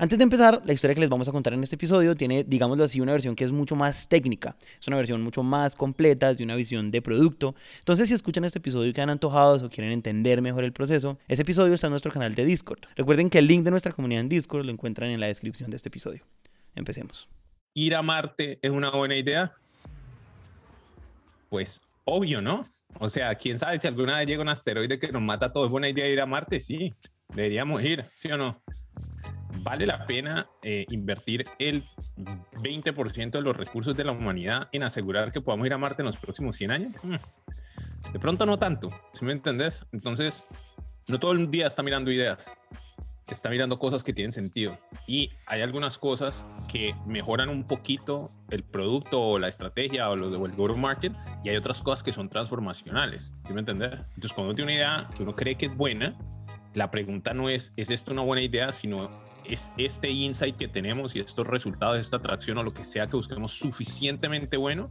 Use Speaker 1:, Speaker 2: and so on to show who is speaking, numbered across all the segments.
Speaker 1: Antes de empezar, la historia que les vamos a contar en este episodio tiene, digámoslo así, una versión que es mucho más técnica. Es una versión mucho más completa, de una visión de producto. Entonces, si escuchan este episodio y quedan antojados o quieren entender mejor el proceso, ese episodio está en nuestro canal de Discord. Recuerden que el link de nuestra comunidad en Discord lo encuentran en la descripción de este episodio. Empecemos.
Speaker 2: ¿Ir a Marte es una buena idea? Pues obvio, ¿no? O sea, quién sabe si alguna vez llega un asteroide que nos mata a todos. ¿Es buena idea ir a Marte? Sí, deberíamos ir, ¿sí o no? ¿Vale la pena eh, invertir el 20% de los recursos de la humanidad en asegurar que podamos ir a Marte en los próximos 100 años? Mm. De pronto no tanto, ¿sí me entendés? Entonces, no todo el día está mirando ideas, está mirando cosas que tienen sentido. Y hay algunas cosas que mejoran un poquito el producto o la estrategia o, lo, el go-to-market y hay otras cosas que son transformacionales, ¿sí me entendés? Entonces, cuando uno tiene una idea que uno cree que es buena, la pregunta no es, ¿es esto una buena idea? Sino, ¿es este insight que tenemos y estos resultados, esta atracción o lo que sea que busquemos suficientemente bueno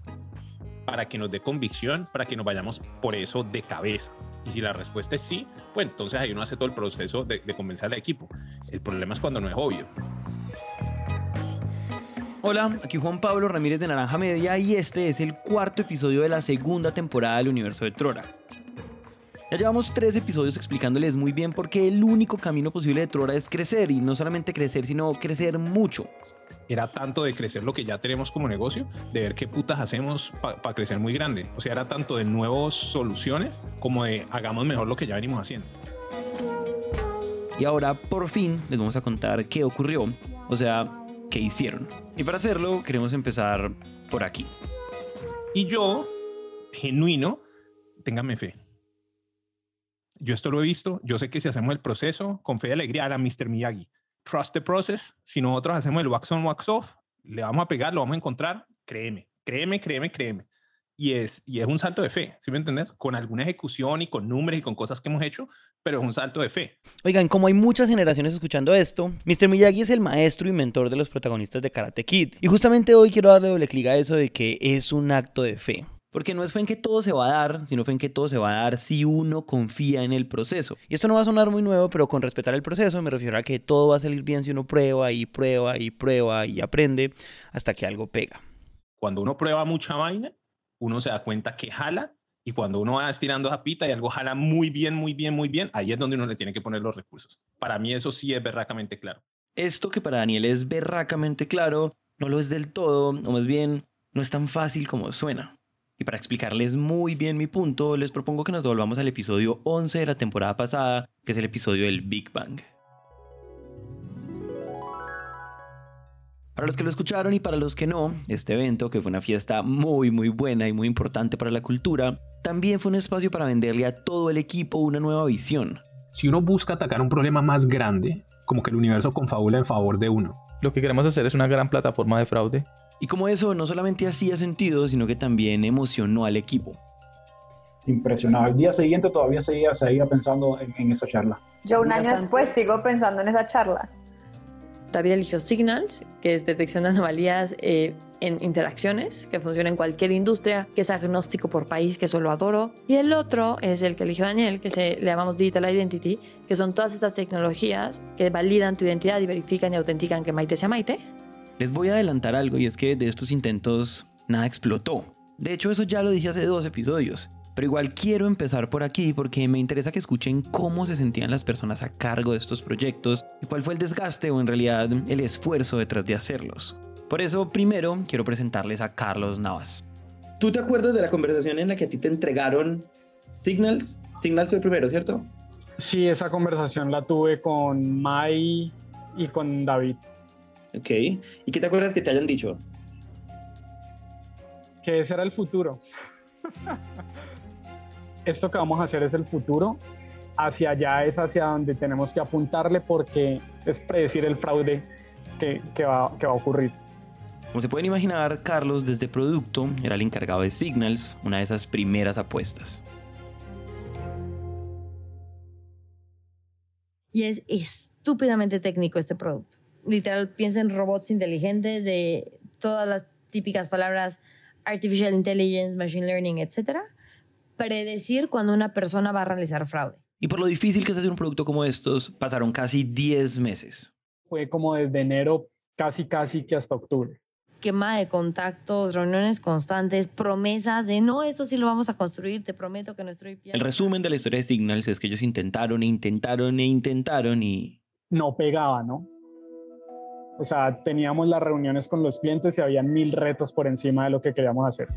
Speaker 2: para que nos dé convicción, para que nos vayamos por eso de cabeza? Y si la respuesta es sí, pues entonces ahí uno hace todo el proceso de, de convencer al equipo. El problema es cuando no es obvio.
Speaker 1: Hola, aquí Juan Pablo Ramírez de Naranja Media y este es el cuarto episodio de la segunda temporada del universo de Trora. Ya llevamos tres episodios explicándoles muy bien por qué el único camino posible de Trora es crecer y no solamente crecer, sino crecer mucho.
Speaker 2: Era tanto de crecer lo que ya tenemos como negocio, de ver qué putas hacemos para crecer muy grande. O sea, era tanto de nuevas soluciones como de hagamos mejor lo que ya venimos haciendo.
Speaker 1: Y ahora, por fin, les vamos a contar qué ocurrió, o sea, qué hicieron. Y para hacerlo, queremos empezar por aquí.
Speaker 2: Y yo, genuino, téngame fe yo esto lo he visto, yo sé que si hacemos el proceso con fe y alegría a Mr. Miyagi, trust the process, si nosotros hacemos el wax on, wax off, le vamos a pegar, lo vamos a encontrar, créeme, créeme, créeme, créeme. Y es, y es un salto de fe, ¿sí me entendés? Con alguna ejecución y con números y con cosas que hemos hecho, pero es un salto de fe.
Speaker 1: Oigan, como hay muchas generaciones escuchando esto, Mr. Miyagi es el maestro y mentor de los protagonistas de Karate Kid. Y justamente hoy quiero darle doble clic a eso de que es un acto de fe. Porque no es fe en que todo se va a dar, sino fe en que todo se va a dar si uno confía en el proceso. Y esto no va a sonar muy nuevo, pero con respetar el proceso me refiero a que todo va a salir bien si uno prueba y prueba y prueba y aprende hasta que algo pega.
Speaker 2: Cuando uno prueba mucha vaina, uno se da cuenta que jala y cuando uno va estirando esa pita y algo jala muy bien, muy bien, muy bien, ahí es donde uno le tiene que poner los recursos. Para mí eso sí es berracamente claro.
Speaker 1: Esto que para Daniel es berracamente claro, no lo es del todo, o más bien, no es tan fácil como suena. Y para explicarles muy bien mi punto, les propongo que nos volvamos al episodio 11 de la temporada pasada, que es el episodio del Big Bang. Para los que lo escucharon y para los que no, este evento, que fue una fiesta muy muy buena y muy importante para la cultura, también fue un espacio para venderle a todo el equipo una nueva visión.
Speaker 2: Si uno busca atacar un problema más grande, como que el universo confabula en favor de uno.
Speaker 3: Lo que queremos hacer es una gran plataforma de fraude
Speaker 1: y como eso no solamente hacía sentido, sino que también emocionó al equipo.
Speaker 4: Impresionado. El día siguiente todavía seguía, seguía pensando en, esa charla.
Speaker 5: Yo un año después sigo pensando en esa charla.
Speaker 6: David eligió Signals, que es detección de anomalías eh, en interacciones, que funciona en cualquier industria, que es agnóstico por país, que eso lo adoro. Y el otro es el que eligió Daniel, que se, le llamamos Digital Identity, que son todas estas tecnologías que validan tu identidad y verifican y autentican que Maite sea Maite.
Speaker 1: Les voy a adelantar algo y es que de estos intentos nada explotó. De hecho, eso ya lo dije hace dos episodios. Pero igual quiero empezar por aquí porque me interesa que escuchen cómo se sentían las personas a cargo de estos proyectos y cuál fue el desgaste o en realidad el esfuerzo detrás de hacerlos. Por eso, primero quiero presentarles a Carlos Navas. ¿Tú te acuerdas de la conversación en la que a ti te entregaron Signals? Signals fue el primero, ¿cierto?
Speaker 4: Sí, esa conversación la tuve con Mai y con David.
Speaker 1: Ok. ¿Y qué te acuerdas que te hayan dicho?
Speaker 4: Que ese era el futuro. Esto que vamos a hacer es el futuro. Hacia allá es hacia donde tenemos que apuntarle porque es predecir el fraude que, que, va, que va a ocurrir.
Speaker 1: Como se pueden imaginar, Carlos desde producto era el encargado de Signals, una de esas primeras apuestas.
Speaker 6: Y es estúpidamente técnico este producto literal piensa en robots inteligentes, de todas las típicas palabras artificial intelligence, machine learning, etcétera, predecir cuando una persona va a realizar fraude.
Speaker 1: Y por lo difícil que es hacer un producto como estos, pasaron casi 10 meses.
Speaker 4: fue como desde enero casi casi que hasta octubre.
Speaker 6: Quema de contactos, reuniones constantes, promesas de no, esto sí lo vamos a construir, te prometo que nuestro IP.
Speaker 1: El resumen de la historia de Signals es que ellos intentaron e intentaron e intentaron y
Speaker 4: No pegaba, ¿no? O sea, teníamos las reuniones con los clientes y habían mil retos por encima de lo que queríamos hacer.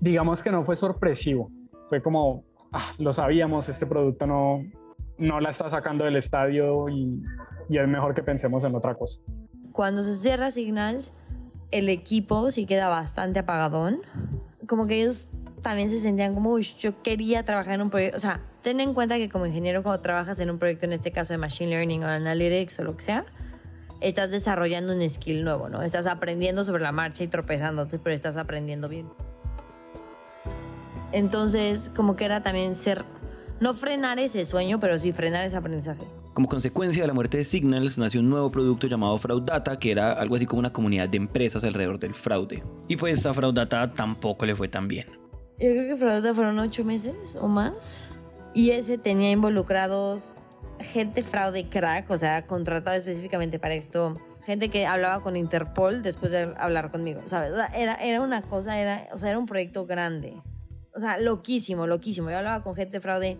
Speaker 4: Digamos que no fue sorpresivo, fue como, ah, lo sabíamos, este producto no, no la está sacando del estadio y, y es mejor que pensemos en otra cosa.
Speaker 6: Cuando se cierra Signals, el equipo sí queda bastante apagadón. Como que ellos también se sentían como, "Uy, yo quería trabajar en un proyecto. O sea, ten en cuenta que como ingeniero, cuando trabajas en un proyecto, en este caso de Machine Learning o Analytics o lo que sea, estás desarrollando un skill nuevo, ¿no? Estás aprendiendo sobre la marcha y tropezándote, pero estás aprendiendo bien. Entonces, como que era también ser, no frenar ese sueño, pero sí frenar ese aprendizaje.
Speaker 1: como consecuencia de la muerte de Signals nació un nuevo producto llamado Fraudata, que era algo así como una comunidad de empresas alrededor del fraude. Y pues a Fraudata tampoco le fue tan bien.
Speaker 6: Yo creo que Fraudata fueron ocho meses o más. Y ese tenía involucrados gente fraude crack, o sea, contratado específicamente para esto. Gente que hablaba con Interpol después de hablar conmigo, ¿sabes? O Era, era una cosa, era, o sea, era un proyecto grande. O sea, loquísimo, loquísimo. Yo hablaba con gente de fraude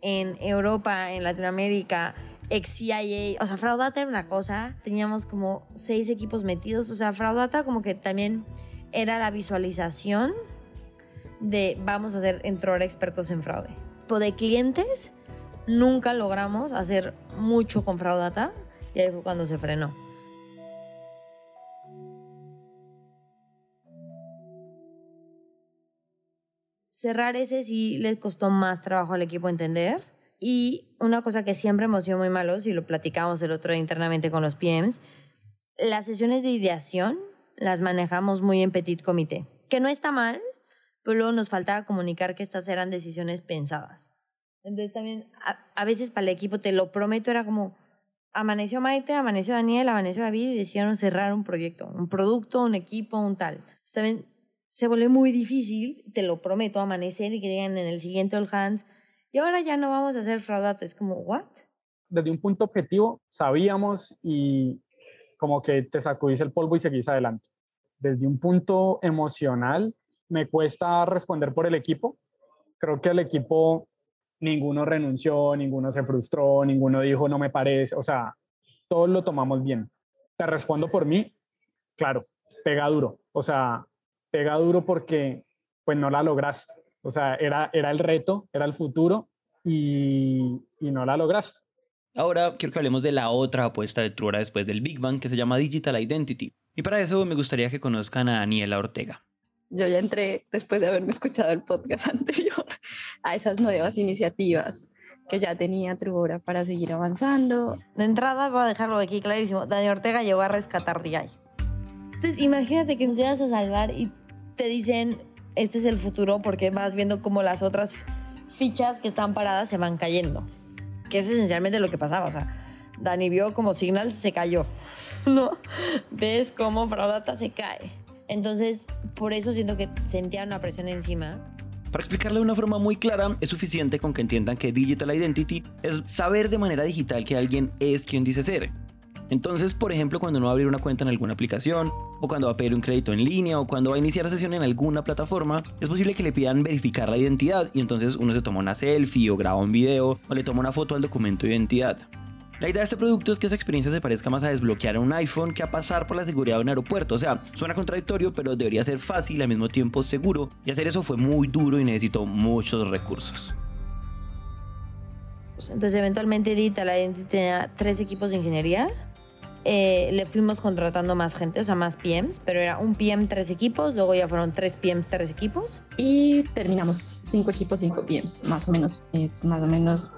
Speaker 6: en Europa, en Latinoamérica, ex CIA. O sea, Fraudata era una cosa. Teníamos como seis equipos metidos. O sea, Fraudata como que también era la visualización de vamos a ser entrar expertos en fraude. Pero de clientes nunca logramos hacer mucho con Fraudata y ahí fue cuando se frenó. Cerrar ese sí le costó más trabajo al equipo entender. Y una cosa que siempre hemos sido muy malos, y lo platicamos el otro día internamente con los PMs, las sesiones de ideación las manejamos muy en petit comité. Que no está mal, pero luego nos faltaba comunicar que estas eran decisiones pensadas. Entonces también a, a veces para el equipo, te lo prometo, era como, amaneció Maite, amaneció Daniel, amaneció David y decidieron cerrar un proyecto, un producto, un equipo, un tal. Entonces también se vuelve muy difícil, te lo prometo, amanecer y que digan en el siguiente All Hands, y ahora ya no vamos a hacer fraudata. Es como, ¿what?
Speaker 4: Desde un punto objetivo sabíamos y como que te sacudís el polvo y seguís adelante. Desde un punto emocional me cuesta responder por el equipo. Creo que el equipo ninguno renunció, ninguno se frustró, ninguno dijo no me parece, o sea, todos lo tomamos bien. Te respondo por mí, claro, pega duro, o sea, pega duro porque pues no la lograste, o sea, era, era el reto, era el futuro y, y no la lograste.
Speaker 1: Ahora quiero que hablemos de la otra apuesta de Truora después del Big Bang que se llama Digital Identity. Y para eso me gustaría que conozcan a Daniela Ortega.
Speaker 7: Yo ya entré, después de haberme escuchado el podcast anterior, a esas nuevas iniciativas que ya tenía Trubora para seguir avanzando.
Speaker 6: De entrada, voy a dejarlo aquí clarísimo. Dani Ortega llegó a rescatar DI. Entonces, imagínate que nos llegas a salvar y te dicen, este es el futuro, porque vas viendo cómo las otras fichas que están paradas se van cayendo. Que es esencialmente lo que pasaba. O sea, Dani vio como Signal se cayó. ¿No? Ves cómo Fraudata se cae. Entonces, por eso siento que sentía una presión encima.
Speaker 1: Para explicarle de una forma muy clara, es suficiente con que entiendan que Digital Identity es saber de manera digital que alguien es quien dice ser. Entonces, por ejemplo, cuando uno va a abrir una cuenta en alguna aplicación, o cuando va a pedir un crédito en línea, o cuando va a iniciar sesión en alguna plataforma, es posible que le pidan verificar la identidad y entonces uno se toma una selfie o graba un video o le toma una foto al documento de identidad. La idea de este producto es que esa experiencia se parezca más a desbloquear un iPhone que a pasar por la seguridad de un aeropuerto. O sea, suena contradictorio, pero debería ser fácil y al mismo tiempo seguro. Y hacer eso fue muy duro y necesitó muchos recursos.
Speaker 6: Entonces, eventualmente Digital Identity tenía tres equipos de ingeniería. Eh, le fuimos contratando más gente, o sea, más PMs, pero era un PM, tres equipos, luego ya fueron tres PMs, tres equipos.
Speaker 7: Y terminamos cinco equipos, cinco PMs, más o menos. Es más o menos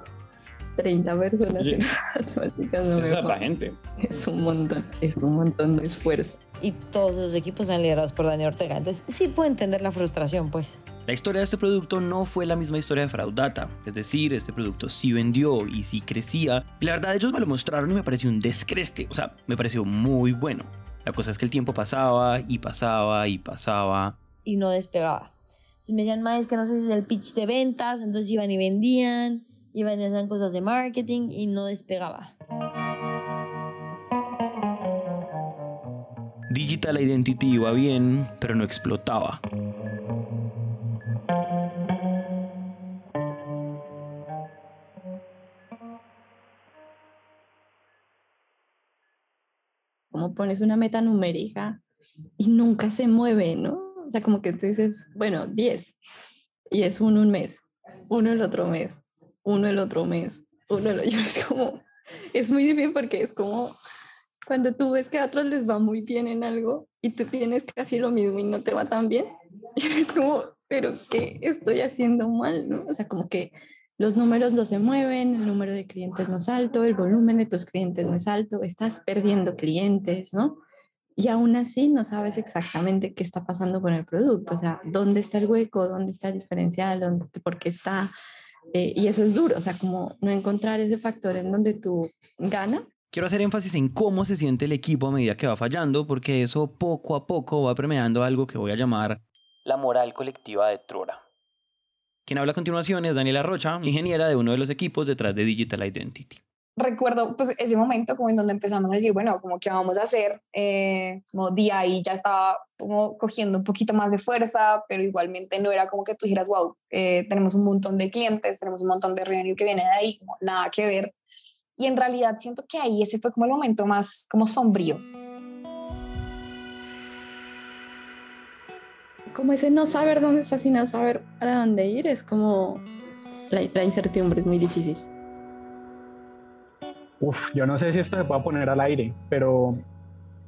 Speaker 7: 30 personas. En matemáticas, no me
Speaker 2: es la
Speaker 7: jodas.
Speaker 2: gente.
Speaker 7: Es un montón, es un montón de esfuerzo.
Speaker 6: Y todos los equipos están liderados por Dani Ortega. Entonces, sí puedo entender la frustración, pues.
Speaker 1: La historia de este producto no fue la misma historia de Fraudata, es decir, este producto sí vendió y sí crecía, y la verdad ellos me lo mostraron y me pareció un descreste, o sea, me pareció muy bueno. La cosa es que el tiempo pasaba y pasaba y pasaba.
Speaker 6: Y no despegaba. Entonces me decían, ma, es que no sé si es el pitch de ventas. Entonces iban y vendían, iba en cosas de marketing y no despegaba.
Speaker 1: Digital Identity iba bien, pero no explotaba.
Speaker 7: Como pones una meta numérica y nunca se mueve, ¿no? O sea, como que tú dices, bueno, 10 y es uno un mes, uno el otro mes, uno el otro mes, uno el otro. Es como, es muy difícil porque es como cuando tú ves que a otros les va muy bien en algo y tú tienes casi lo mismo y no te va tan bien. Es como, pero ¿qué estoy haciendo mal? ¿no? O sea, como que los números no se mueven, el número de clientes no es alto, el volumen de tus clientes no es alto, estás perdiendo clientes, ¿no? Y aún así no sabes exactamente qué está pasando con el producto, o sea, dónde está el hueco, dónde está el diferencial, dónde, por qué está. Eh, y eso es duro, o sea, como no encontrar ese factor en donde tú ganas.
Speaker 1: Quiero hacer énfasis en cómo se siente el equipo a medida que va fallando, porque eso poco a poco va permeando algo que voy a llamar la moral colectiva de Trora. Quien habla a continuación es Daniela Rocha, ingeniera de uno de los equipos detrás de Digital Identity.
Speaker 8: Recuerdo pues ese momento como en donde empezamos a decir, bueno, como que vamos a hacer, eh, como día ahí ya estaba como cogiendo un poquito más de fuerza, pero igualmente no era como que tú dijeras, wow, eh, tenemos un montón de clientes, tenemos un montón de revenue que viene de ahí, como nada que ver. Y en realidad siento que ahí ese fue como el momento más como sombrío,
Speaker 7: como ese no saber dónde estás y no saber para dónde ir, es como la, la incertidumbre es muy difícil.
Speaker 4: Uf, yo no sé si esto se puede poner al aire, pero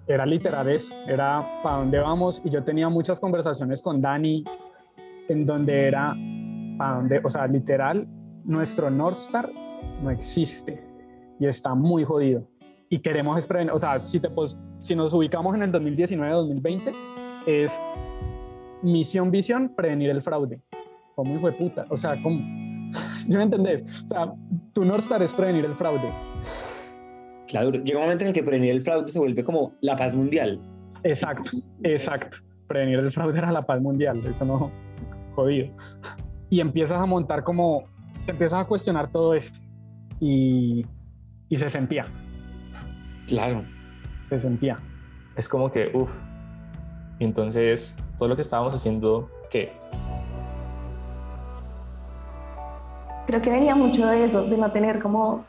Speaker 4: era literal eso, era para dónde vamos y yo tenía muchas conversaciones con Dani en donde era para dónde, o sea, literal, nuestro North Star no existe y está muy jodido. Y queremos, o sea, si, te, pues, si nos ubicamos en el 2019-2020, es misión, visión, prevenir el fraude. Como hijo de puta. O sea, como. ¿Sí me entendés? O sea, tu North Star es prevenir el fraude.
Speaker 9: Claro, llega un momento en el que prevenir el fraude se vuelve como la paz mundial.
Speaker 4: Exacto, exacto. Prevenir el fraude era la paz mundial. Eso no. Jodido. Y empiezas a montar como. Te empiezas a cuestionar todo esto. Y, y se sentía.
Speaker 9: Claro.
Speaker 4: Se sentía.
Speaker 3: Es como que, uff, entonces, todo lo que estábamos haciendo, ¿qué?
Speaker 10: Creo que venía mucho de eso, de no tener como,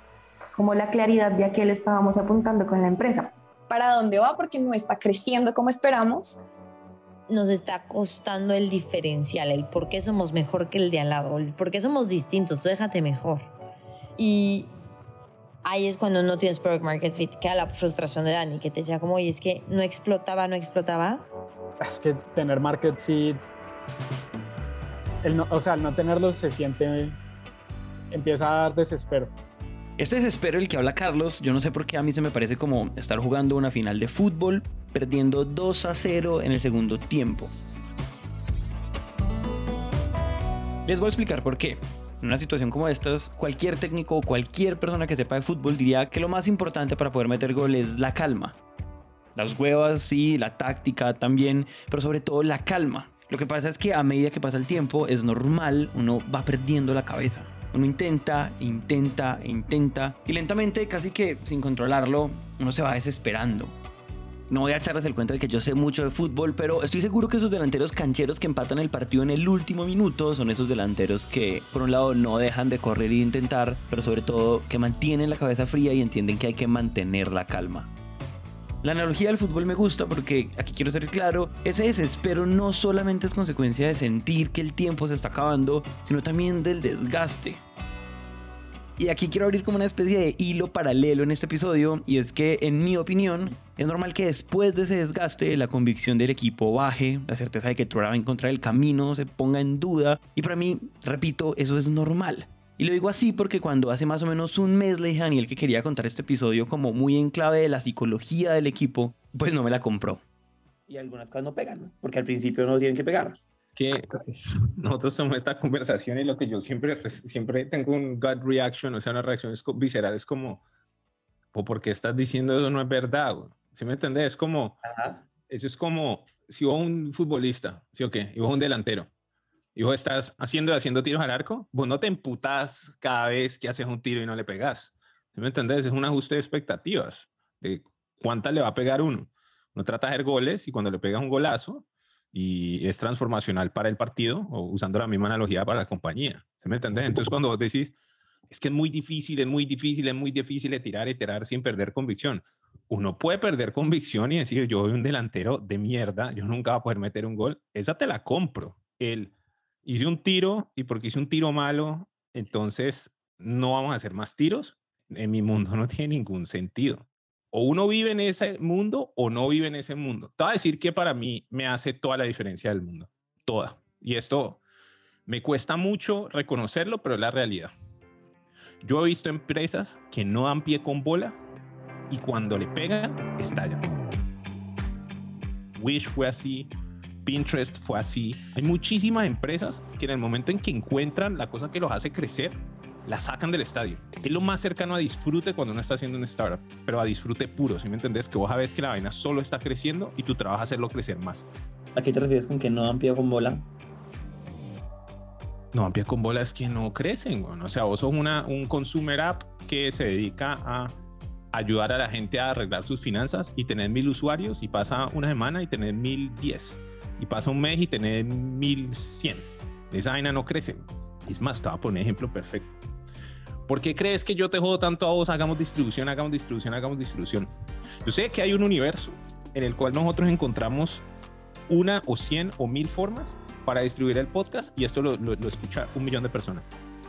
Speaker 10: como la claridad de a qué le estábamos apuntando con la empresa.
Speaker 8: ¿Para dónde va? Porque no está creciendo como esperamos.
Speaker 6: Nos está costando el diferencial, el por qué somos mejor que el de al lado, el por qué somos distintos, tú déjate mejor. Y ahí es cuando no tienes product market fit, queda la frustración de Dani, que te decía como, oye, es que no explotaba, no explotaba
Speaker 4: es que tener market fit, el no, o sea, al no tenerlo se siente, empieza a dar desespero.
Speaker 1: Este desespero el que habla Carlos, yo no sé por qué a mí se me parece como estar jugando una final de fútbol, perdiendo 2 a 0 en el segundo tiempo. Les voy a explicar por qué. En una situación como estas, cualquier técnico o cualquier persona que sepa de fútbol diría que lo más importante para poder meter gol es la calma. Las huevas, sí, la táctica también, pero sobre todo la calma. Lo que pasa es que a medida que pasa el tiempo, es normal, uno va perdiendo la cabeza. Uno intenta, intenta, intenta, y lentamente, casi que sin controlarlo, uno se va desesperando. No voy a echarles el cuento de que yo sé mucho de fútbol, pero estoy seguro que esos delanteros cancheros que empatan el partido en el último minuto son esos delanteros que, por un lado, no dejan de correr e intentar, pero sobre todo que mantienen la cabeza fría y entienden que hay que mantener la calma. La analogía del fútbol me gusta porque, aquí quiero ser claro, ese desespero no solamente es consecuencia de sentir que el tiempo se está acabando, sino también del desgaste. Y aquí quiero abrir como una especie de hilo paralelo en este episodio, y es que, en mi opinión, es normal que después de ese desgaste la convicción del equipo baje, la certeza de que Trora va a encontrar el camino se ponga en duda, y para mí, repito, eso es normal. Y lo digo así porque cuando hace más o menos un mes le dije a Daniel que quería contar este episodio como muy en clave de la psicología del equipo, pues no me la compró.
Speaker 9: Y algunas cosas no pegan, porque al principio no tienen que pegar.
Speaker 2: Que nosotros somos esta conversación y lo que yo siempre, siempre tengo un gut reaction, o sea, una reacción visceral, es como, ¿o por qué estás diciendo eso no es verdad? ¿Sí me entiendes? Es como, eso es como, si vos un futbolista, ¿sí o qué? Y vos un delantero vos estás haciendo y haciendo tiros al arco, vos no te emputas cada vez que haces un tiro y no le pegas. ¿Sí me entendés? Es un ajuste de expectativas de cuánta le va a pegar uno. Uno trata de hacer goles y cuando le pega un golazo y es transformacional para el partido, o usando la misma analogía para la compañía. ¿Se me entiende? Entonces, cuando vos decís, es que es muy difícil, es muy difícil, es muy difícil de tirar y tirar sin perder convicción. Uno puede perder convicción y decir, yo soy un delantero de mierda, yo nunca voy a poder meter un gol. Esa te la compro. El hice un tiro y porque hice un tiro malo, entonces no vamos a hacer más tiros. En mi mundo no tiene ningún sentido. O uno vive en ese mundo o no vive en ese mundo. Te voy a decir que para mí me hace toda la diferencia del mundo. Toda. Y esto me cuesta mucho reconocerlo, pero es la realidad. Yo he visto empresas que no dan pie con bola y cuando le pegan, estallan. Wish fue así, Pinterest fue así. Hay muchísimas empresas que en el momento en que encuentran la cosa que los hace crecer, la sacan del estadio. Es lo más cercano a disfrute cuando uno está haciendo un startup, pero a disfrute puro, si me entendés? Que vos sabes que la vaina solo está creciendo y tu trabajo es hacerlo crecer más.
Speaker 9: ¿A qué te refieres con que no dan pie con bola?
Speaker 2: No dan pie con bola es que no crecen, bueno. O sea, vos sos una, un consumer app que se dedica a ayudar a la gente a arreglar sus finanzas y tener mil usuarios y pasa una semana y tener mil diez y pasa un mes y mil cien. Esa vaina no crece. Es más, te voy a poner ejemplo perfecto. ¿Por qué crees que yo te jodo tanto a vos? Hagamos distribución, hagamos distribución, hagamos distribución. Yo sé que hay un universo en el cual nosotros encontramos una o cien o mil formas para distribuir el podcast y esto lo, lo, lo escucha un millón de personas.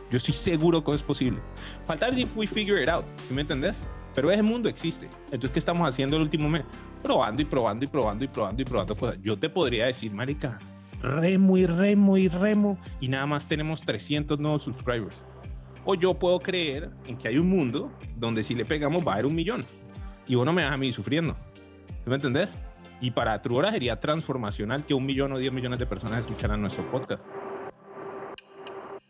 Speaker 2: Yo estoy seguro que es posible. Falta if we figure it out, ¿sí me entendés? Pero ese mundo existe. Entonces, ¿qué estamos haciendo el último mes? Probando y probando y probando y probando y probando cosas. Yo te podría decir, marica, remo y remo y remo y nada más tenemos 300 nuevos subscribers. O yo puedo creer en que hay un mundo donde si le pegamos va a haber un millón. Y vos no me vas a mí sufriendo. ¿Sí me entendés? Y para Truora sería transformacional que un millón o diez millones de personas escucharan nuestro podcast.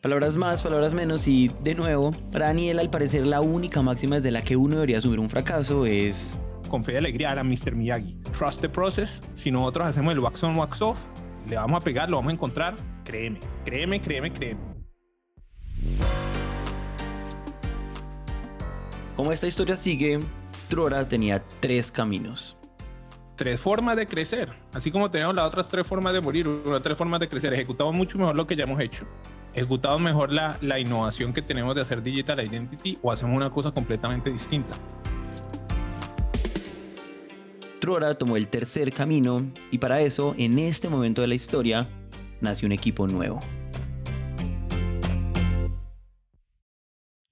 Speaker 1: Palabras más, palabras menos y de nuevo, para Daniel al parecer la única máxima desde la que uno debería asumir un fracaso es...
Speaker 2: Con fe y alegría a la Mr. Miyagi. Trust the process. Si nosotros hacemos el wax on, wax off, le vamos a pegar, lo vamos a encontrar. Créeme, créeme, créeme, créeme.
Speaker 1: Como esta historia sigue, Trora tenía tres caminos.
Speaker 2: Tres formas de crecer, así como tenemos las otras tres formas de morir, las tres formas de crecer. Ejecutamos mucho mejor lo que ya hemos hecho. Ejecutamos mejor la, la innovación que tenemos de hacer digital identity o hacemos una cosa completamente distinta.
Speaker 1: Trora tomó el tercer camino y para eso, en este momento de la historia, nació un equipo nuevo.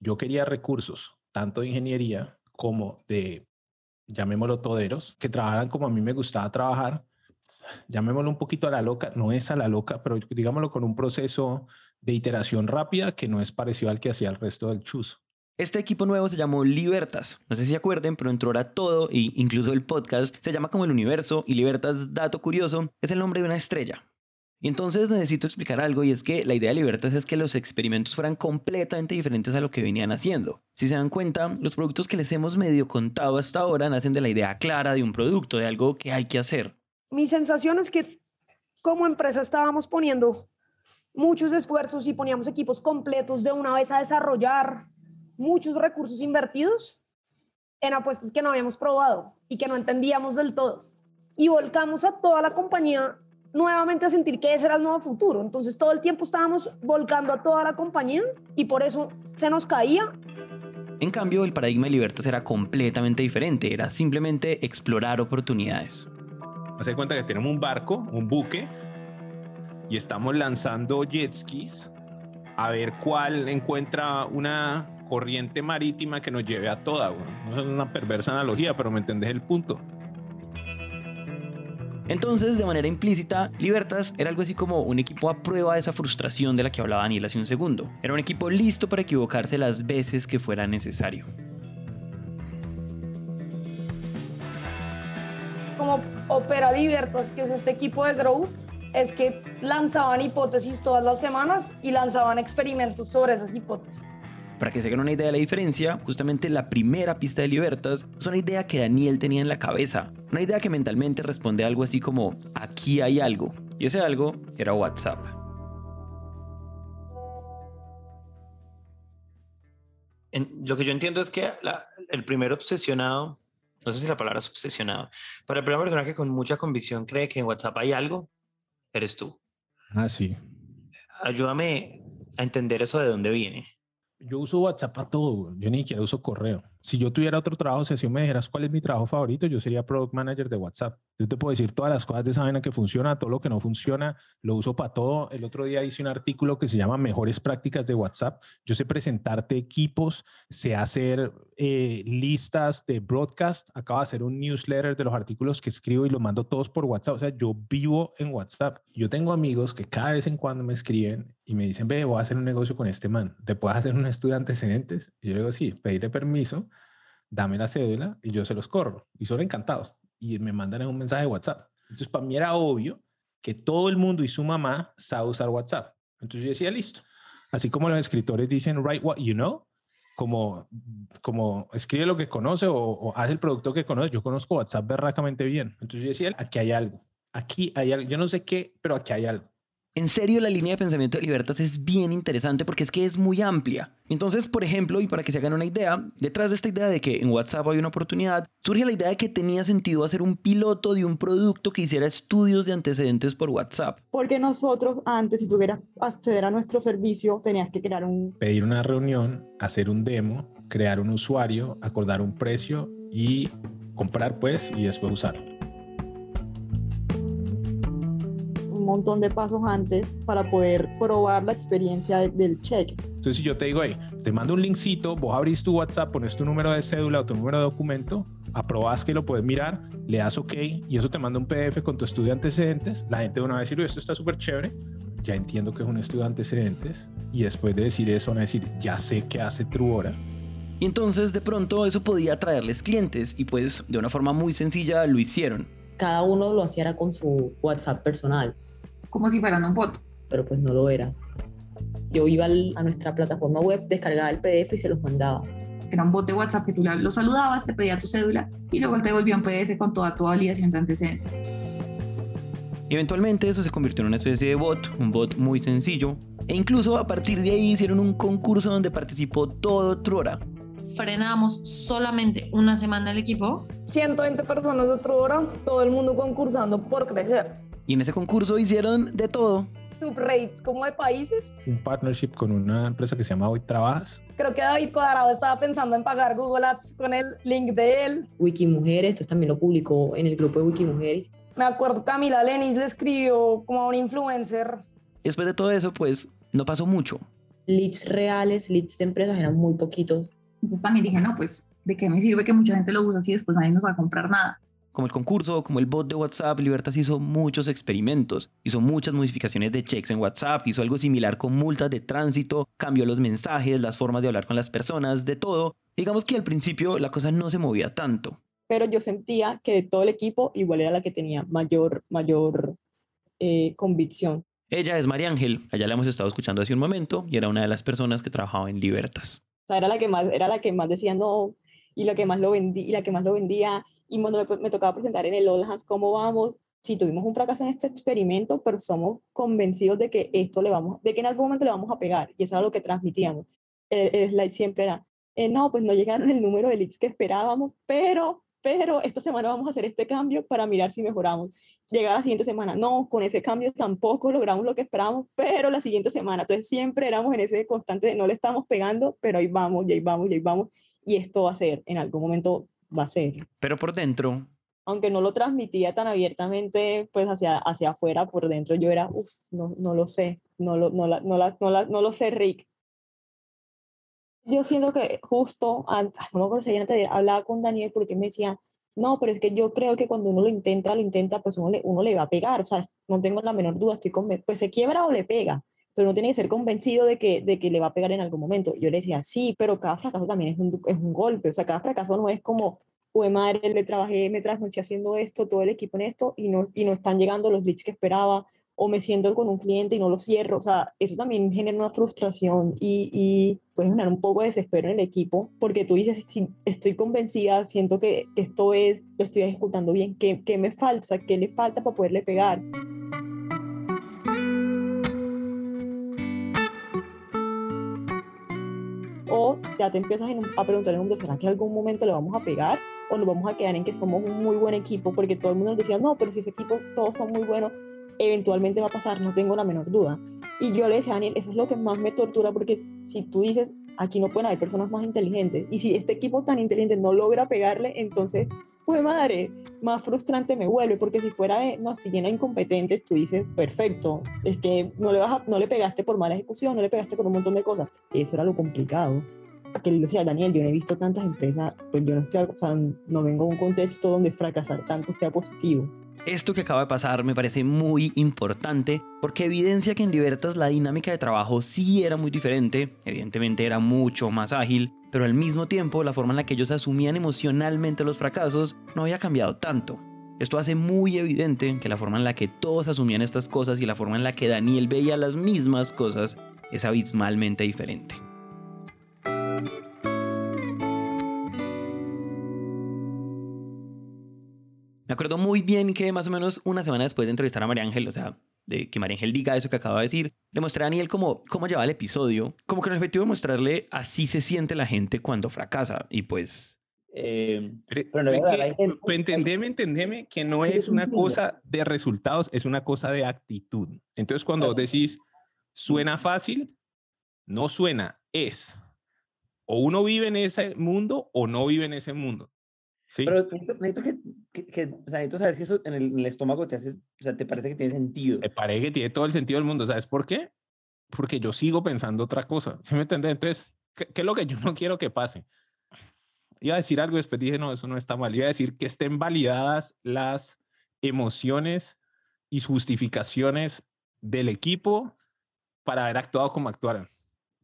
Speaker 2: Yo quería recursos, tanto de ingeniería como de, llamémoslo toderos, que trabajaran como a mí me gustaba trabajar. Llamémoslo un poquito a la loca, no es a la loca, pero digámoslo con un proceso de iteración rápida que no es parecido al que hacía el resto del chuzo.
Speaker 1: Este equipo nuevo se llamó Libertas. No sé si se acuerden, pero entró ahora todo e incluso el podcast se llama como el universo y Libertas, dato curioso, es el nombre de una estrella. Y entonces necesito explicar algo y es que la idea de Libertas es que los experimentos fueran completamente diferentes a lo que venían haciendo. Si se dan cuenta, los productos que les hemos medio contado hasta ahora nacen de la idea clara de un producto, de algo que hay que hacer.
Speaker 11: Mi sensación es que como empresa estábamos poniendo muchos esfuerzos y poníamos equipos completos de una vez a desarrollar muchos recursos invertidos en apuestas que no habíamos probado y que no entendíamos del todo. Y volcamos a toda la compañía nuevamente a sentir que ese era el nuevo futuro. Entonces todo el tiempo estábamos volcando a toda la compañía y por eso se nos caía.
Speaker 1: En cambio, el paradigma de Libertas era completamente diferente, era simplemente explorar oportunidades.
Speaker 2: Hace cuenta que tenemos un barco, un buque, y estamos lanzando jet skis a ver cuál encuentra una corriente marítima que nos lleve a toda. Bueno, no es una perversa analogía, pero me entendés el punto.
Speaker 1: Entonces, de manera implícita, Libertas era algo así como un equipo a prueba de esa frustración de la que hablaba Daniel hace un segundo. Era un equipo listo para equivocarse las veces que fuera necesario.
Speaker 11: Como opera Libertas, que es este equipo de growth, es que lanzaban hipótesis todas las semanas y lanzaban experimentos sobre esas hipótesis.
Speaker 1: Para que se hagan una idea de la diferencia, justamente la primera pista de Libertas es una idea que Daniel tenía en la cabeza. Una idea que mentalmente responde a algo así como, aquí hay algo. Y ese algo era WhatsApp.
Speaker 12: En, lo que yo entiendo es que la, el primer obsesionado no sé si la palabra es obsesionado, pero la primera persona que con mucha convicción cree que en WhatsApp hay algo, eres tú.
Speaker 2: Ah, sí.
Speaker 12: Ayúdame a entender eso de dónde viene.
Speaker 2: Yo uso WhatsApp para todo, yo ni siquiera uso correo. Si yo tuviera otro trabajo, si me dijeras cuál es mi trabajo favorito, yo sería Product Manager de WhatsApp. Yo te puedo decir todas las cosas de esa vaina que funciona, todo lo que no funciona, lo uso para todo. El otro día hice un artículo que se llama Mejores Prácticas de WhatsApp. Yo sé presentarte equipos, sé hacer eh, listas de broadcast, acabo de hacer un newsletter de los artículos que escribo y los mando todos por WhatsApp. O sea, yo vivo en WhatsApp. Yo tengo amigos que cada vez en cuando me escriben y me dicen, ve, voy a hacer un negocio con este man. ¿Te puedes hacer un estudio de antecedentes? Y yo le digo, sí, pedirle permiso, dame la cédula y yo se los corro. Y son encantados. Y me mandan en un mensaje de WhatsApp. Entonces, para mí era obvio que todo el mundo y su mamá sabe usar WhatsApp. Entonces yo decía, listo. Así como los escritores dicen, write what you know, como, como escribe lo que conoce o, o el producto que conoce. Yo conozco WhatsApp berracamente bien. Entonces yo decía, aquí hay algo. Aquí hay algo. Yo no sé qué, pero aquí hay algo.
Speaker 1: En serio, la línea de pensamiento de Libertas es bien interesante porque es que es muy amplia. Entonces, por ejemplo, y para que se hagan una idea, detrás de esta idea de que en WhatsApp hay una oportunidad, surge la idea de que tenía sentido hacer un piloto de un producto que hiciera estudios de antecedentes por WhatsApp.
Speaker 13: Porque nosotros antes, si tuvieras acceder a nuestro servicio, tenías que crear un...
Speaker 2: Pedir una reunión, hacer un demo, crear un usuario, acordar un precio y comprar pues y después usarlo.
Speaker 13: Montón de pasos antes para poder probar la experiencia del check.
Speaker 2: Entonces, si yo te digo, hey, te mando un linkcito, vos abrís tu WhatsApp, pones tu número de cédula o tu número de documento, aprobas que lo puedes mirar, le das OK y eso te manda un PDF con tu estudio de antecedentes, la gente de una vez dice, esto está súper chévere, ya entiendo que es un estudio de antecedentes y después de decir eso van a decir, ya sé qué hace Truora.
Speaker 1: Y entonces de pronto eso podía atraerles clientes y pues de una forma muy sencilla lo hicieron.
Speaker 14: Cada uno lo hacía con su WhatsApp personal
Speaker 15: como si fueran un bot.
Speaker 14: Pero pues no lo era. Yo iba a nuestra plataforma web, descargaba el PDF y se los mandaba.
Speaker 15: Era un bot de WhatsApp que tú lo saludabas, te pedía tu cédula y luego te devolvía un PDF con toda tu validación de antecedentes.
Speaker 1: Eventualmente eso se convirtió en una especie de bot, un bot muy sencillo, e incluso a partir de ahí hicieron un concurso donde participó todo Trora.
Speaker 6: Frenamos solamente una semana el equipo.
Speaker 11: 120 personas de Trora, todo el mundo concursando por crecer.
Speaker 1: Y en ese concurso hicieron de todo.
Speaker 11: Subrates, como de países.
Speaker 2: Un partnership con una empresa que se llama Hoy Trabajas.
Speaker 11: Creo que David Cuadrado estaba pensando en pagar Google Ads con el link de él.
Speaker 14: Wikimujeres, esto también lo publicó en el grupo de Wikimujeres.
Speaker 11: Me acuerdo Camila Lenis le escribió como a un influencer.
Speaker 1: Después de todo eso, pues no pasó mucho.
Speaker 14: Leads reales, leads de empresas eran muy poquitos.
Speaker 15: Entonces también dije, no, pues, ¿de qué me sirve que mucha gente lo usa así después nadie nos va a comprar nada?
Speaker 1: Como el concurso, como el bot de WhatsApp, Libertas hizo muchos experimentos, hizo muchas modificaciones de checks en WhatsApp, hizo algo similar con multas de tránsito, cambió los mensajes, las formas de hablar con las personas, de todo. Digamos que al principio la cosa no se movía tanto.
Speaker 13: Pero yo sentía que de todo el equipo igual era la que tenía mayor, mayor eh, convicción.
Speaker 1: Ella es María Ángel, allá la hemos estado escuchando hace un momento y era una de las personas que trabajaba en Libertas.
Speaker 13: O sea, era la que más, era la que más decía no y la que más lo vendía, y la que más lo vendía y cuando me, tocaba presentar en el All Hands cómo vamos, si tuvimos un fracaso en este experimento, pero somos convencidos de que esto le vamos, de que en algún momento le vamos a pegar, y eso era lo que transmitíamos. El, slide siempre era, eh, no, pues no llegaron el número de leads que esperábamos, pero, pero esta semana vamos a hacer este cambio para mirar si mejoramos. Llega la siguiente semana, no, con ese cambio tampoco logramos lo que esperábamos, pero la siguiente semana, entonces siempre éramos en ese constante de no le estamos pegando, pero ahí vamos, y ahí vamos, y ahí vamos, y esto va a ser, en algún momento va a ser.
Speaker 1: Pero por dentro.
Speaker 13: Aunque no lo transmitía tan abiertamente, pues hacia, hacia afuera, por dentro yo era, uff, no, no lo sé, no lo, no, la, no, la, no, la, no lo sé, Rick. Yo siento que justo antes, no me acuerdo si antes hablaba con Daniel porque me decía, no, pero es que yo creo que cuando uno lo intenta, lo intenta, pues uno le, uno le va a pegar, o sea, no tengo la menor duda, estoy con, pues se quiebra o le pega, pero uno tiene que ser convencido de que, de que le va a pegar en algún momento. Yo le decía, sí, pero cada fracaso también es un, es un golpe, o sea, cada fracaso no es como, pues madre, le trabajé, me trasnoché haciendo esto, todo el equipo en esto, y no, y no están llegando los leads que esperaba, o me siento con un cliente y no lo cierro, o sea, eso también genera una frustración y, y puede generar un poco de desespero en el equipo, porque tú dices, si estoy convencida, siento que esto es, lo estoy ejecutando bien, ¿qué, qué me falta? O sea, ¿qué le falta para poderle pegar? O ya te empiezas a preguntar en un ¿será que en algún momento le vamos a pegar? o nos vamos a quedar en que somos un muy buen equipo, porque todo el mundo nos decía, no, pero si ese equipo todos son muy buenos, eventualmente va a pasar, no tengo la menor duda. Y yo le decía a Daniel, eso es lo que más me tortura, porque si tú dices, aquí no pueden haber personas más inteligentes, y si este equipo tan inteligente no logra pegarle, entonces, pues madre, más frustrante me vuelve, porque si fuera de, no, estoy llena de incompetentes, tú dices, perfecto, es que no le, vas a- no le pegaste por mala ejecución, no le pegaste por un montón de cosas. Eso era lo complicado. Que le decía, Daniel, yo no he visto tantas empresas, pues yo no estoy, o sea, no vengo de un contexto donde fracasar tanto sea positivo.
Speaker 1: Esto que acaba de pasar me parece muy importante porque evidencia que en Libertas la dinámica de trabajo sí era muy diferente, evidentemente era mucho más ágil, pero al mismo tiempo la forma en la que ellos asumían emocionalmente los fracasos no había cambiado tanto. Esto hace muy evidente que la forma en la que todos asumían estas cosas y la forma en la que Daniel veía las mismas cosas es abismalmente diferente. Me acuerdo muy bien que más o menos una semana después de entrevistar a María Ángel, o sea, de que María Ángel diga eso que acaba de decir, le mostré a Daniel cómo, cómo llevaba el episodio, como que el objetivo de mostrarle así se siente la gente cuando fracasa. Y pues...
Speaker 9: Eh,
Speaker 2: pero no entendeme, entendeme que no es una cosa de resultados, es una cosa de actitud. Entonces, cuando decís suena fácil, no suena, es. O uno vive en ese mundo o no vive en ese mundo. Sí.
Speaker 9: Pero necesito, necesito que, que, que, o sea, necesito saber si eso en el, en el, estómago te hace, o sea, te parece que tiene sentido.
Speaker 2: Me parece que tiene todo el sentido del mundo. ¿Sabes por qué? Porque yo sigo pensando otra cosa. ¿Sí me entiendes? Entonces, ¿qué, ¿qué, es lo que yo no quiero que pase? Iba a decir algo, después dije, no, eso no está mal. Iba a decir que estén validadas las emociones y justificaciones del equipo para haber actuado como actuaron.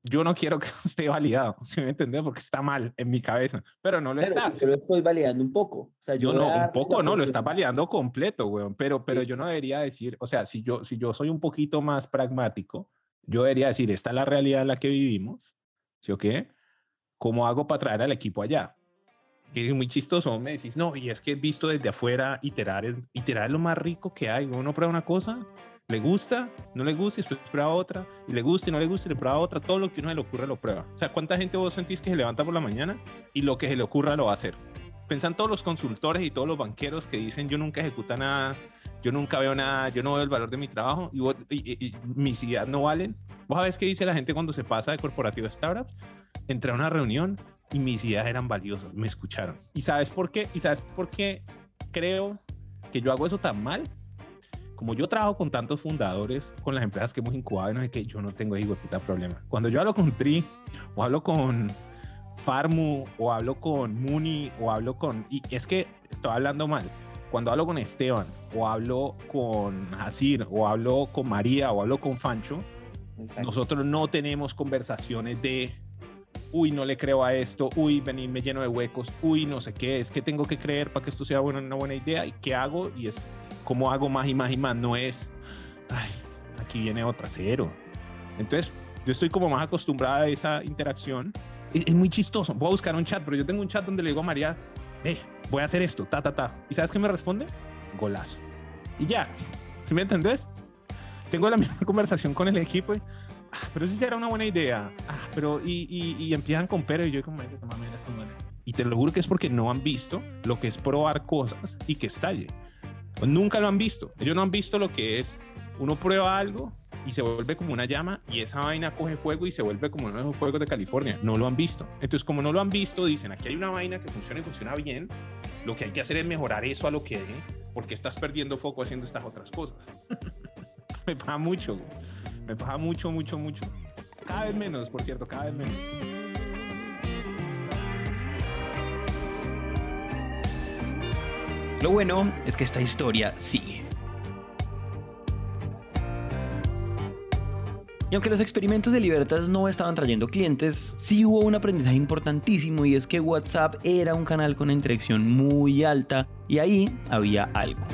Speaker 2: Yo no quiero que esté validado, ¿sí me entiendes? Porque está mal en mi cabeza, pero no lo está.
Speaker 9: Yo lo estoy validando un poco. O sea,
Speaker 2: yo, yo no, un poco no, lo está validando completo, weón. Pero, pero sí. yo no debería decir, o sea, si yo, si yo soy un poquito más pragmático, yo debería decir, esta es la realidad en la que vivimos, ¿sí o qué? ¿Cómo hago para traer al equipo allá? Que es muy chistoso, me decís, no, y es que visto desde afuera, iterar es, iterar es lo más rico que hay. Uno prueba una cosa, le gusta, no le gusta, y después prueba otra, y le gusta, y no le gusta, y le prueba otra, todo lo que uno se le ocurre lo prueba. O sea, ¿cuánta gente vos sentís que se levanta por la mañana y lo que se le ocurra lo va a hacer? Pensan todos los consultores y todos los banqueros que dicen yo nunca ejecuto nada, yo nunca veo nada, yo no veo el valor de mi trabajo y mis ideas no valen. ¿Vos sabés qué dice la gente cuando se pasa de corporativo a startups? Entré a una reunión y mis ideas eran valiosas, me escucharon. ¿Y sabes por qué? ¿Y sabes por qué creo que yo hago eso tan mal? Como yo trabajo con tantos fundadores, con las empresas que hemos incubado, y no sé qué, yo no tengo de puta problema. Cuando yo hablo con Tri, o hablo con Farmu, o hablo con Muni, o hablo con. Y es que estaba hablando mal. Cuando hablo con Esteban, o hablo con Hasir, o hablo con María, o hablo con Fancho, Exacto. nosotros no tenemos conversaciones de. Uy, no le creo a esto. Uy, vení, me lleno de huecos. Uy, no sé qué. Es que tengo que creer para que esto sea una buena idea. ¿Y qué hago? Y es cómo hago más y más y más, no es, ay, aquí viene otra cero. Entonces, yo estoy como más acostumbrada a esa interacción. Es, es, muy chistoso. Voy a buscar un chat, pero yo tengo un chat donde le digo a María, eh, voy a hacer esto, ta, ta, ta. ¿Y sabes qué me responde? Golazo. Y ya, ¿sí me entendés? Tengo la misma conversación con el equipo. Y, ah, pero sí será una buena idea. Ah, pero, y, y, y, empiezan con pero, y yo como, esto y te lo juro que es porque no han visto lo que es probar cosas y que estalle. Pues nunca lo han visto. Ellos no han visto lo que es. Uno prueba algo y se vuelve como una llama y esa vaina coge fuego y se vuelve como uno de esos fuegos de California. No lo han visto. Entonces, como no lo han visto, dicen, aquí hay una vaina que funciona y funciona bien. Lo que hay que hacer es mejorar eso a lo que porque estás perdiendo foco haciendo estas otras cosas. me pasa mucho. Me pasa mucho, mucho, mucho. Cada vez menos, por cierto, cada vez menos.
Speaker 1: Lo bueno es que esta historia sigue. Y aunque los experimentos de Libertas no estaban trayendo clientes, sí hubo un aprendizaje importantísimo y es que WhatsApp era un canal con interacción muy alta y ahí había algo.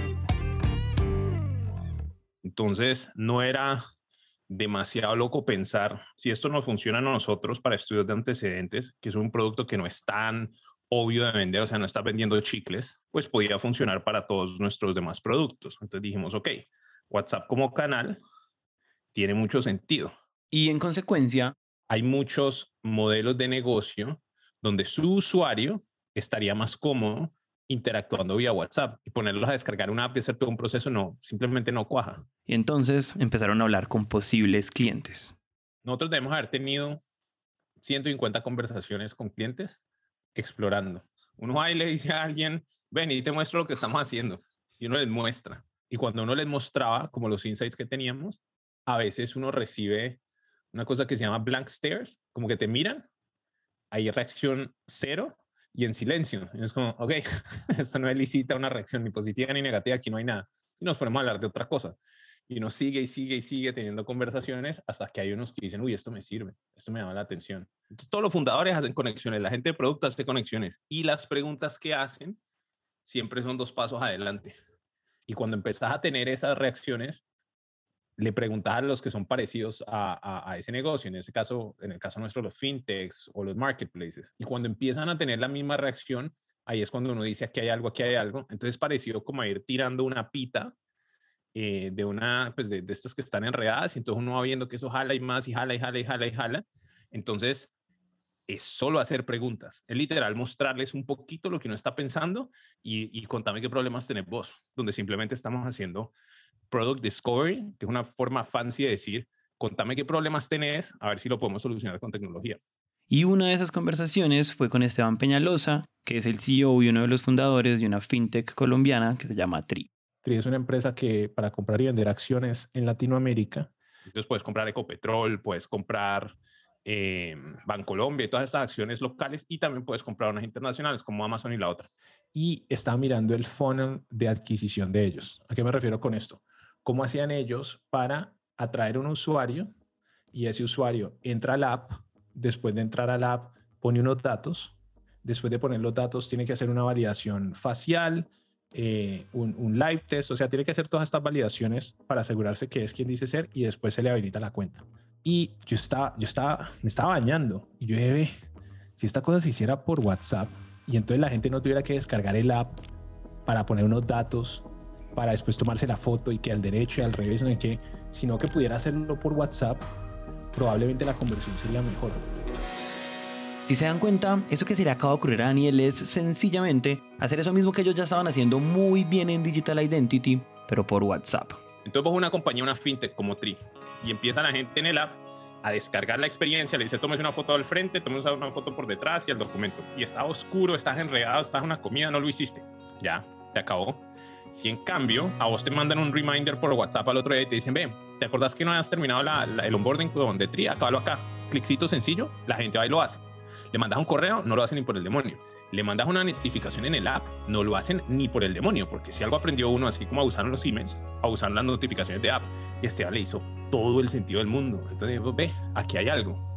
Speaker 2: Entonces, no era demasiado loco pensar si esto no funciona a nosotros para estudios de antecedentes, que es un producto que no es tan obvio de vender, o sea, no está vendiendo chicles, pues podía funcionar para todos nuestros demás productos. Entonces dijimos, ok, WhatsApp como canal tiene mucho sentido.
Speaker 1: Y en consecuencia,
Speaker 2: hay muchos modelos de negocio donde su usuario estaría más cómodo interactuando vía WhatsApp y ponerlos a descargar una app y hacer todo un proceso, no, simplemente no cuaja.
Speaker 1: Y entonces empezaron a hablar con posibles clientes.
Speaker 2: Nosotros debemos haber tenido 150 conversaciones con clientes explorando. Uno va y le dice a alguien, ven y te muestro lo que estamos haciendo. Y uno les muestra. Y cuando uno les mostraba, como los insights que teníamos, a veces uno recibe una cosa que se llama blank stares, como que te miran, hay reacción cero y en silencio. Y es como, ok, esto no elicita una reacción ni positiva ni negativa, aquí no hay nada. Y nos ponemos a hablar de otra cosa. Y uno sigue y sigue y sigue teniendo conversaciones hasta que hay unos que dicen, uy, esto me sirve, esto me llama la atención. Entonces, todos los fundadores hacen conexiones, la gente de producto hace conexiones y las preguntas que hacen siempre son dos pasos adelante. Y cuando empezás a tener esas reacciones, le preguntas a los que son parecidos a, a, ese negocio, en ese caso, en el caso nuestro, los fintechs o los marketplaces. Y cuando empiezan a tener la misma reacción, ahí es cuando uno dice aquí hay algo, aquí hay algo. Entonces, parecido como a ir tirando una pita eh, de una, pues de, de, estas que están enredadas, y entonces uno va viendo que eso jala y más, y jala y jala y jala y jala. Entonces, es solo hacer preguntas. Es literal mostrarles un poquito lo que uno está pensando y, y contame qué problemas tenés vos, donde simplemente estamos haciendo product discovery, que es una forma fancy de decir, contame qué problemas tenés, a ver si lo podemos solucionar con tecnología.
Speaker 1: Y una de esas conversaciones fue con Esteban Peñalosa, que es el CEO y uno de los fundadores de una fintech colombiana que se llama
Speaker 16: Tri. Es una empresa que para comprar y vender acciones en Latinoamérica.
Speaker 2: Entonces puedes comprar Ecopetrol, puedes comprar eh, Bancolombia y todas esas acciones locales y también puedes comprar unas internacionales como Amazon y la otra.
Speaker 16: Y estaba mirando el funnel de adquisición de ellos. ¿A qué me refiero con esto? ¿Cómo hacían ellos para atraer un usuario y ese usuario entra al app, después de entrar al app pone unos datos, después de poner los datos tiene que hacer una validación facial, eh, un, un, live test, o sea, tiene que hacer todas estas validaciones para asegurarse que es quien dice ser y después se le habilita la cuenta. Y yo estaba, yo estaba, me estaba bañando y yo dije, si esta cosa se hiciera por WhatsApp y entonces la gente no tuviera que descargar el app para poner unos datos, para después tomarse la foto y que al derecho y al revés, no hay que, sino que pudiera hacerlo por WhatsApp, probablemente la conversión sería mejor.
Speaker 1: Si se dan cuenta, eso que se le acaba de ocurrir a Daniel es sencillamente hacer eso mismo que ellos ya estaban haciendo muy bien en Digital Identity, pero por WhatsApp.
Speaker 2: Entonces vos una compañía, una fintech como Tri, y empieza la gente en el app a descargar la experiencia, le dice, tomes una foto al frente, tomes una foto por detrás y el documento. Y está oscuro, estás enredado, estás en una comida, no lo hiciste. Ya, te acabó. Si en cambio a vos te mandan un reminder por WhatsApp al otro día y te dicen, ve, ¿te acordás que no has terminado la, la, el onboarding de Tri? Acábalo acá. Cliccito sencillo, la gente va y lo hace. Le mandas un correo, no lo hacen ni por el demonio. Le mandas una notificación en el app, no lo hacen ni por el demonio, porque si algo aprendió uno, así como abusaron los emails, abusaron las notificaciones de app, y Esteban le hizo todo el sentido del mundo. Entonces, ve, aquí hay algo.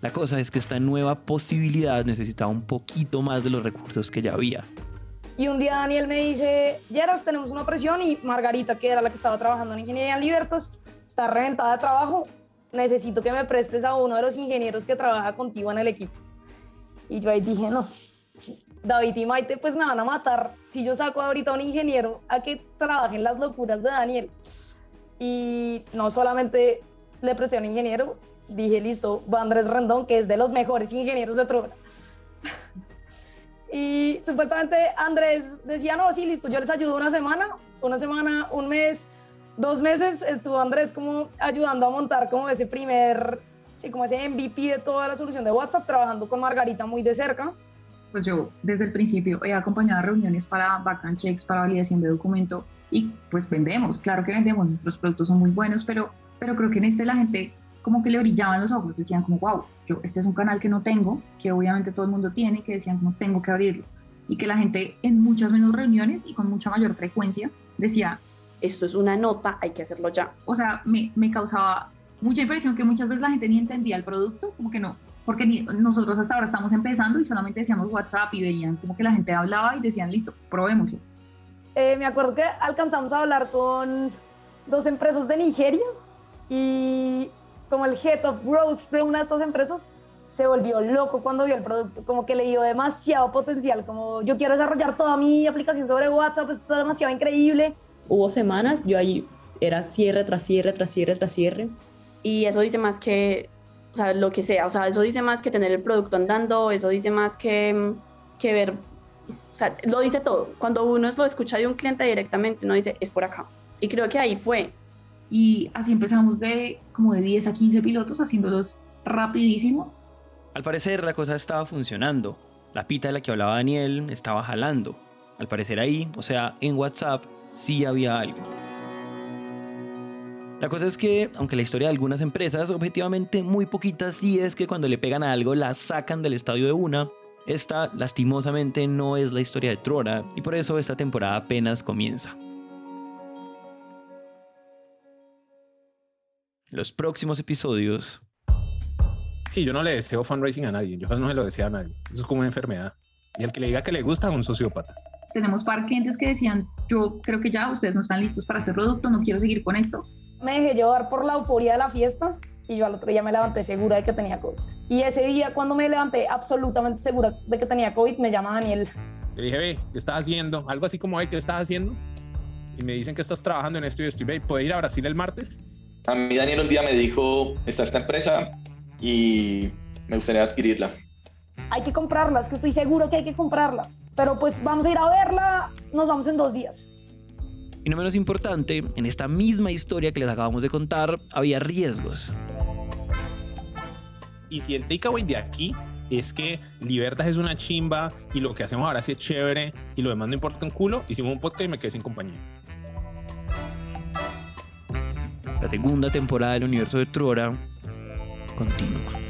Speaker 1: La cosa es que esta nueva posibilidad necesitaba un poquito más de los recursos que ya había.
Speaker 11: Y un día Daniel me dice, Yeras, tenemos una presión y Margarita, que era la que estaba trabajando en Ingeniería en Libertas, está reventada de trabajo, necesito que me prestes a uno de los ingenieros que trabaja contigo en el equipo. Y yo ahí dije, no, David y Maite pues me van a matar si yo saco ahorita a un ingeniero a que trabaje en las locuras de Daniel. Y no solamente le presté a un ingeniero, dije, listo, va Andrés Rendón, que es de los mejores ingenieros de Trubra. y supuestamente Andrés decía, no, sí, listo, yo les ayudo una semana, una semana, un mes, dos meses estuvo Andrés como ayudando a montar como ese primer, sí, como ese MVP de toda la solución de WhatsApp, trabajando con Margarita muy de cerca.
Speaker 15: Pues yo desde el principio he acompañado a reuniones para background checks, para validación de documento y pues vendemos, claro que vendemos, nuestros productos son muy buenos, pero, pero creo que en este la gente como que le brillaban los ojos, decían como, wow, yo, este es un canal que no tengo, que obviamente todo el mundo tiene, que decían como tengo que abrirlo. Y que la gente en muchas menos reuniones y con mucha mayor frecuencia decía,
Speaker 17: esto es una nota, hay que hacerlo ya.
Speaker 15: O sea, me, me causaba mucha impresión que muchas veces la gente ni entendía el producto, como que no, porque ni, nosotros hasta ahora estamos empezando y solamente decíamos WhatsApp y veían como que la gente hablaba y decían, listo, probémoslo.
Speaker 11: Eh, me acuerdo que alcanzamos a hablar con dos empresas de Nigeria y como el head of growth de una de estas empresas se volvió loco cuando vio el producto, como que le dio demasiado potencial, como yo quiero desarrollar toda mi aplicación sobre WhatsApp, esto está demasiado increíble.
Speaker 14: Hubo semanas, yo ahí era cierre tras cierre, tras cierre, tras cierre.
Speaker 17: Y eso dice más que o sea, lo que sea. O sea, eso dice más que tener el producto andando, eso dice más que, que ver, o sea, lo dice todo. Cuando uno lo escucha de un cliente directamente, uno dice, es por acá. Y creo que ahí fue.
Speaker 15: Y así empezamos de como de 10 a 15 pilotos haciéndolos rapidísimo.
Speaker 1: Al parecer la cosa estaba funcionando. La pita de la que hablaba Daniel estaba jalando. Al parecer ahí, o sea, en WhatsApp, sí había algo. La cosa es que, aunque la historia de algunas empresas, objetivamente muy poquitas, sí es que cuando le pegan a algo la sacan del estadio de una, esta lastimosamente no es la historia de Trora y por eso esta temporada apenas comienza. Los próximos episodios
Speaker 2: Sí, yo no le deseo fundraising a nadie. Yo no se lo deseo a nadie. Eso es como una enfermedad. Y el que le diga que le gusta es un sociópata.
Speaker 15: Tenemos par clientes que decían, yo creo que ya ustedes no están listos para este producto, no quiero seguir con esto.
Speaker 11: Me dejé llevar por la euforia de la fiesta y yo al otro día me levanté segura de que tenía COVID. Y ese día cuando me levanté absolutamente segura de que tenía COVID, me llama Daniel.
Speaker 2: Le dije, ve, ¿qué estás haciendo? Algo así como, ¿qué estás haciendo? Y me dicen que estás trabajando en esto y estoy, ve, ¿puedes ir a Brasil el martes?
Speaker 18: A mí Daniel un día me dijo, está esta empresa y me gustaría adquirirla.
Speaker 11: Hay que comprarla, es que estoy seguro que hay que comprarla. Pero pues vamos a ir a verla, nos vamos en dos días.
Speaker 1: Y no menos importante, en esta misma historia que les acabamos de contar, había riesgos.
Speaker 2: Y si el takeaway de aquí es que Libertas es una chimba y lo que hacemos ahora sí es chévere y lo demás no importa un culo, hicimos un podcast y me quedé sin compañía.
Speaker 1: La segunda temporada del universo de Trora continúa.